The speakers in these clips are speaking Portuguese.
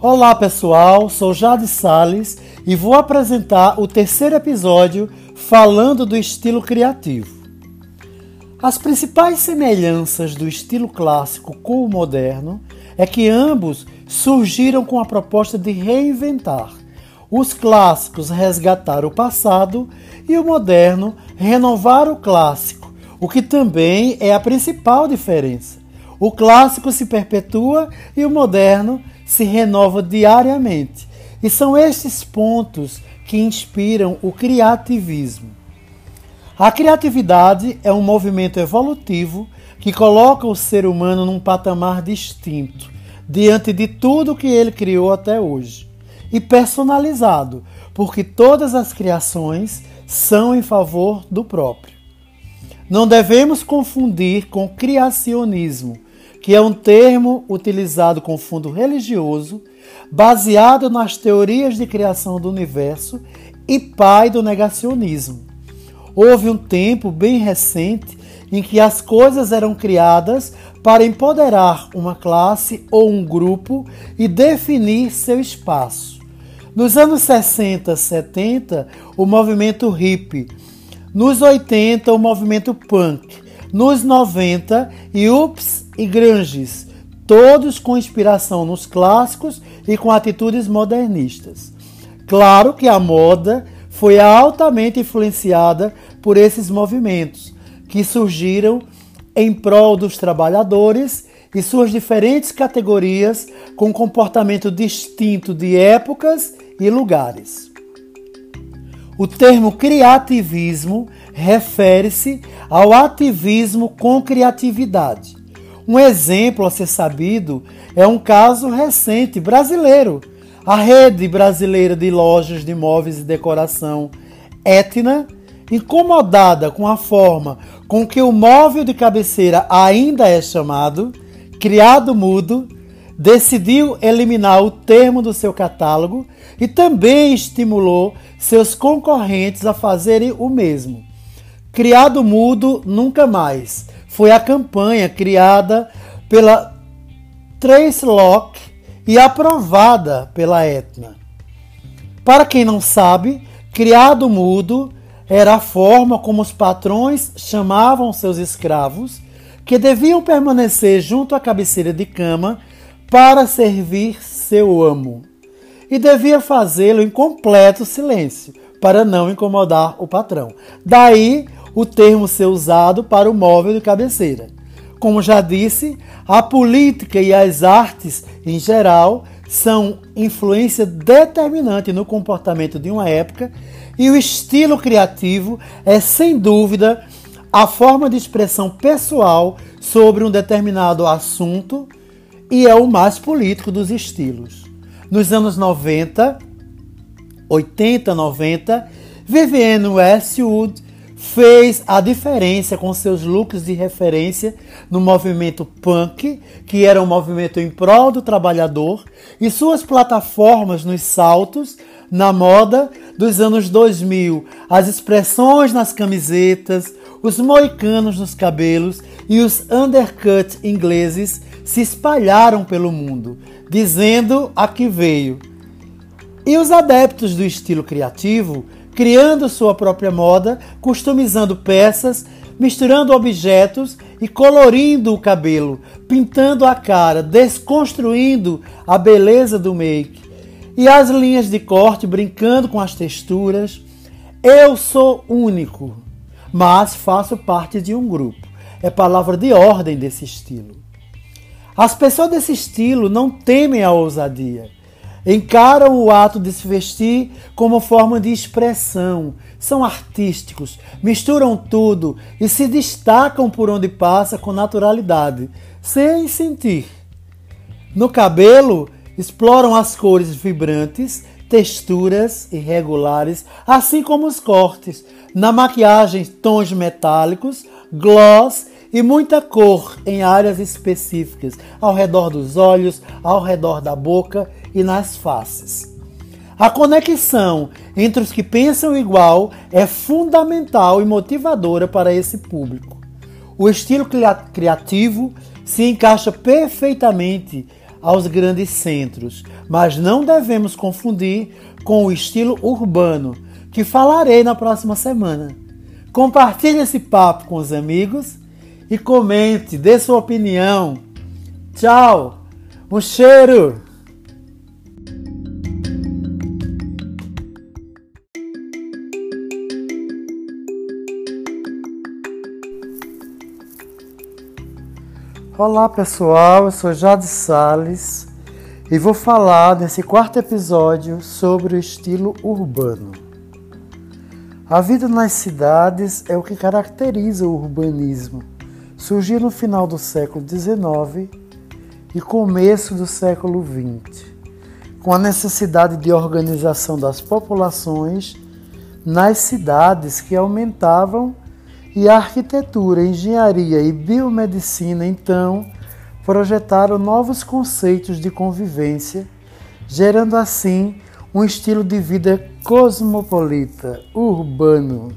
Olá pessoal, sou Jade Sales e vou apresentar o terceiro episódio falando do estilo criativo. As principais semelhanças do estilo clássico com o moderno é que ambos surgiram com a proposta de reinventar. Os clássicos resgatar o passado e o moderno renovar o clássico, o que também é a principal diferença. O clássico se perpetua e o moderno se renova diariamente. E são estes pontos que inspiram o criativismo. A criatividade é um movimento evolutivo que coloca o ser humano num patamar distinto diante de tudo que ele criou até hoje e personalizado, porque todas as criações são em favor do próprio. Não devemos confundir com criacionismo, que é um termo utilizado com fundo religioso, baseado nas teorias de criação do universo e pai do negacionismo. Houve um tempo bem recente em que as coisas eram criadas para empoderar uma classe ou um grupo e definir seu espaço. Nos anos 60, 70, o movimento hippie. Nos 80, o movimento punk. Nos 90, Ups e Granges, todos com inspiração nos clássicos e com atitudes modernistas. Claro que a moda foi altamente influenciada por esses movimentos, que surgiram em prol dos trabalhadores e suas diferentes categorias com comportamento distinto de épocas e lugares. O termo criativismo refere-se ao ativismo com criatividade, um exemplo a ser sabido é um caso recente brasileiro. A rede brasileira de lojas de móveis e decoração Etna, incomodada com a forma com que o móvel de cabeceira ainda é chamado, criado mudo, decidiu eliminar o termo do seu catálogo e também estimulou seus concorrentes a fazerem o mesmo. Criado mudo nunca mais foi a campanha criada pela Trace Lock e aprovada pela Etna. Para quem não sabe, criado mudo era a forma como os patrões chamavam seus escravos, que deviam permanecer junto à cabeceira de cama para servir seu amo. E devia fazê-lo em completo silêncio, para não incomodar o patrão. Daí o termo ser usado para o móvel de cabeceira. Como já disse, a política e as artes em geral são influência determinante no comportamento de uma época e o estilo criativo é, sem dúvida, a forma de expressão pessoal sobre um determinado assunto e é o mais político dos estilos. Nos anos 90, 80, 90, Vivienne Westwood fez a diferença com seus looks de referência no movimento punk, que era um movimento em prol do trabalhador, e suas plataformas nos saltos, na moda dos anos 2000, as expressões nas camisetas, os moicanos nos cabelos e os undercut ingleses se espalharam pelo mundo, dizendo a que veio. E os adeptos do estilo criativo criando sua própria moda, customizando peças, misturando objetos e colorindo o cabelo, pintando a cara, desconstruindo a beleza do make e as linhas de corte, brincando com as texturas. Eu sou único, mas faço parte de um grupo. É palavra de ordem desse estilo. As pessoas desse estilo não temem a ousadia encaram o ato de se vestir como forma de expressão, são artísticos, misturam tudo e se destacam por onde passa com naturalidade, sem sentir. No cabelo, exploram as cores vibrantes, texturas irregulares, assim como os cortes. Na maquiagem, tons metálicos, gloss e muita cor em áreas específicas, ao redor dos olhos, ao redor da boca e nas faces. A conexão entre os que pensam igual é fundamental e motivadora para esse público. O estilo criativo se encaixa perfeitamente aos grandes centros, mas não devemos confundir com o estilo urbano, que falarei na próxima semana. Compartilhe esse papo com os amigos e comente, dê sua opinião. Tchau! Um cheiro! Olá pessoal, eu sou Jade Sales e vou falar nesse quarto episódio sobre o estilo urbano. A vida nas cidades é o que caracteriza o urbanismo. Surgiu no final do século XIX e começo do século XX, com a necessidade de organização das populações nas cidades que aumentavam e a arquitetura, engenharia e biomedicina, então, projetaram novos conceitos de convivência, gerando assim um estilo de vida cosmopolita, urbano.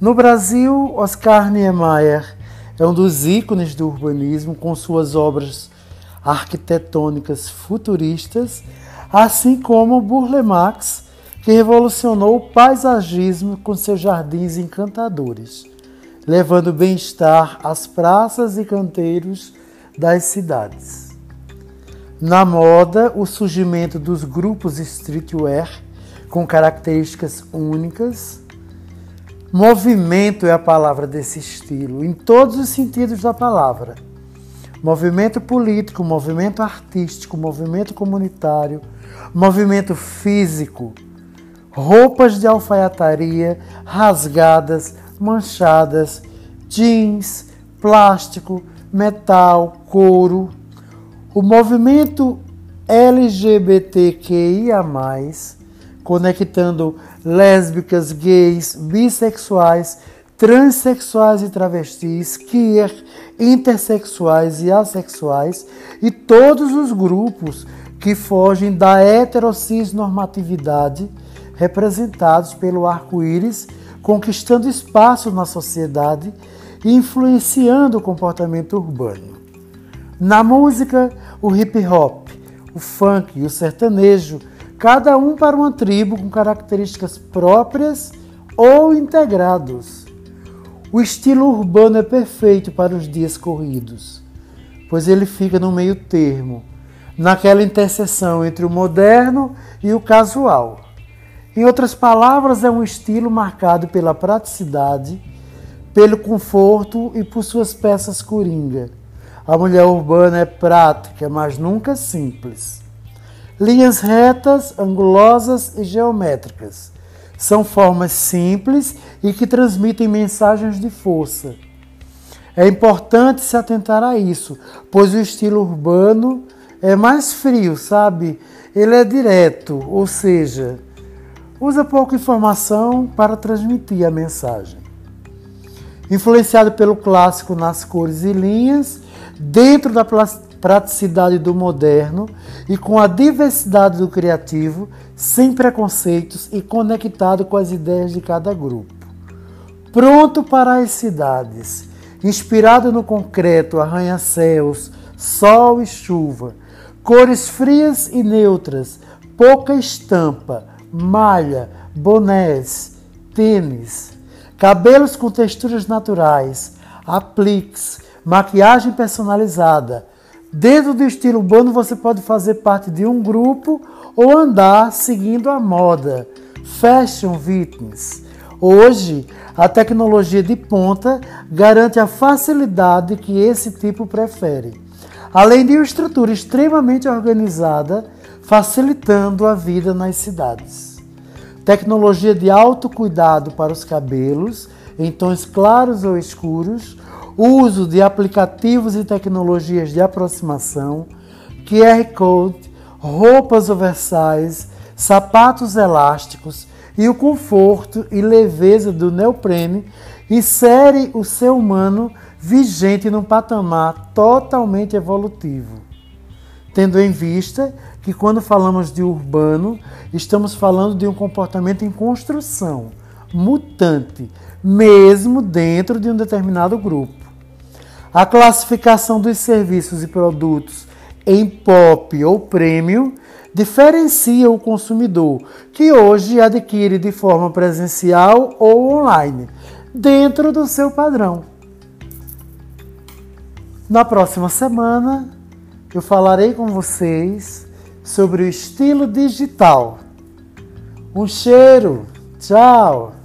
No Brasil, Oscar Niemeyer é um dos ícones do urbanismo, com suas obras arquitetônicas futuristas, assim como Burle Marx que revolucionou o paisagismo com seus jardins encantadores, levando bem-estar às praças e canteiros das cidades. Na moda, o surgimento dos grupos streetwear com características únicas. Movimento é a palavra desse estilo, em todos os sentidos da palavra. Movimento político, movimento artístico, movimento comunitário, movimento físico, roupas de alfaiataria rasgadas, manchadas, jeans, plástico, metal, couro. O movimento LGBTQIA, conectando lésbicas, gays, bissexuais, transexuais e travestis, queer, intersexuais e assexuais e todos os grupos que fogem da heterossexnormatividade representados pelo arco-íris, conquistando espaço na sociedade e influenciando o comportamento urbano. Na música, o hip hop, o funk e o sertanejo, cada um para uma tribo com características próprias ou integrados. O estilo urbano é perfeito para os dias corridos, pois ele fica no meio termo, naquela interseção entre o moderno e o casual. Em outras palavras, é um estilo marcado pela praticidade, pelo conforto e por suas peças coringa. A mulher urbana é prática, mas nunca simples. Linhas retas, angulosas e geométricas. São formas simples e que transmitem mensagens de força. É importante se atentar a isso, pois o estilo urbano é mais frio, sabe? Ele é direto, ou seja, usa pouca informação para transmitir a mensagem. Influenciado pelo clássico nas cores e linhas, dentro da praticidade do moderno e com a diversidade do criativo, sem preconceitos e conectado com as ideias de cada grupo. Pronto para as cidades, inspirado no concreto, arranha-céus, sol e chuva, cores frias e neutras, pouca estampa, malha, bonés, tênis, cabelos com texturas naturais, apliques, maquiagem personalizada. Dentro do estilo urbano você pode fazer parte de um grupo ou andar seguindo a moda. Fashion fitness. Hoje, a tecnologia de ponta garante a facilidade que esse tipo prefere, além de uma estrutura extremamente organizada facilitando a vida nas cidades. Tecnologia de autocuidado para os cabelos, em tons claros ou escuros, uso de aplicativos e tecnologias de aproximação, QR Code, roupas oversize, sapatos elásticos e o conforto e leveza do neoprene insere o ser humano vigente num patamar totalmente evolutivo tendo em vista que quando falamos de urbano, estamos falando de um comportamento em construção, mutante, mesmo dentro de um determinado grupo. A classificação dos serviços e produtos em pop ou premium diferencia o consumidor que hoje adquire de forma presencial ou online, dentro do seu padrão. Na próxima semana, eu falarei com vocês sobre o estilo digital. Um cheiro! Tchau!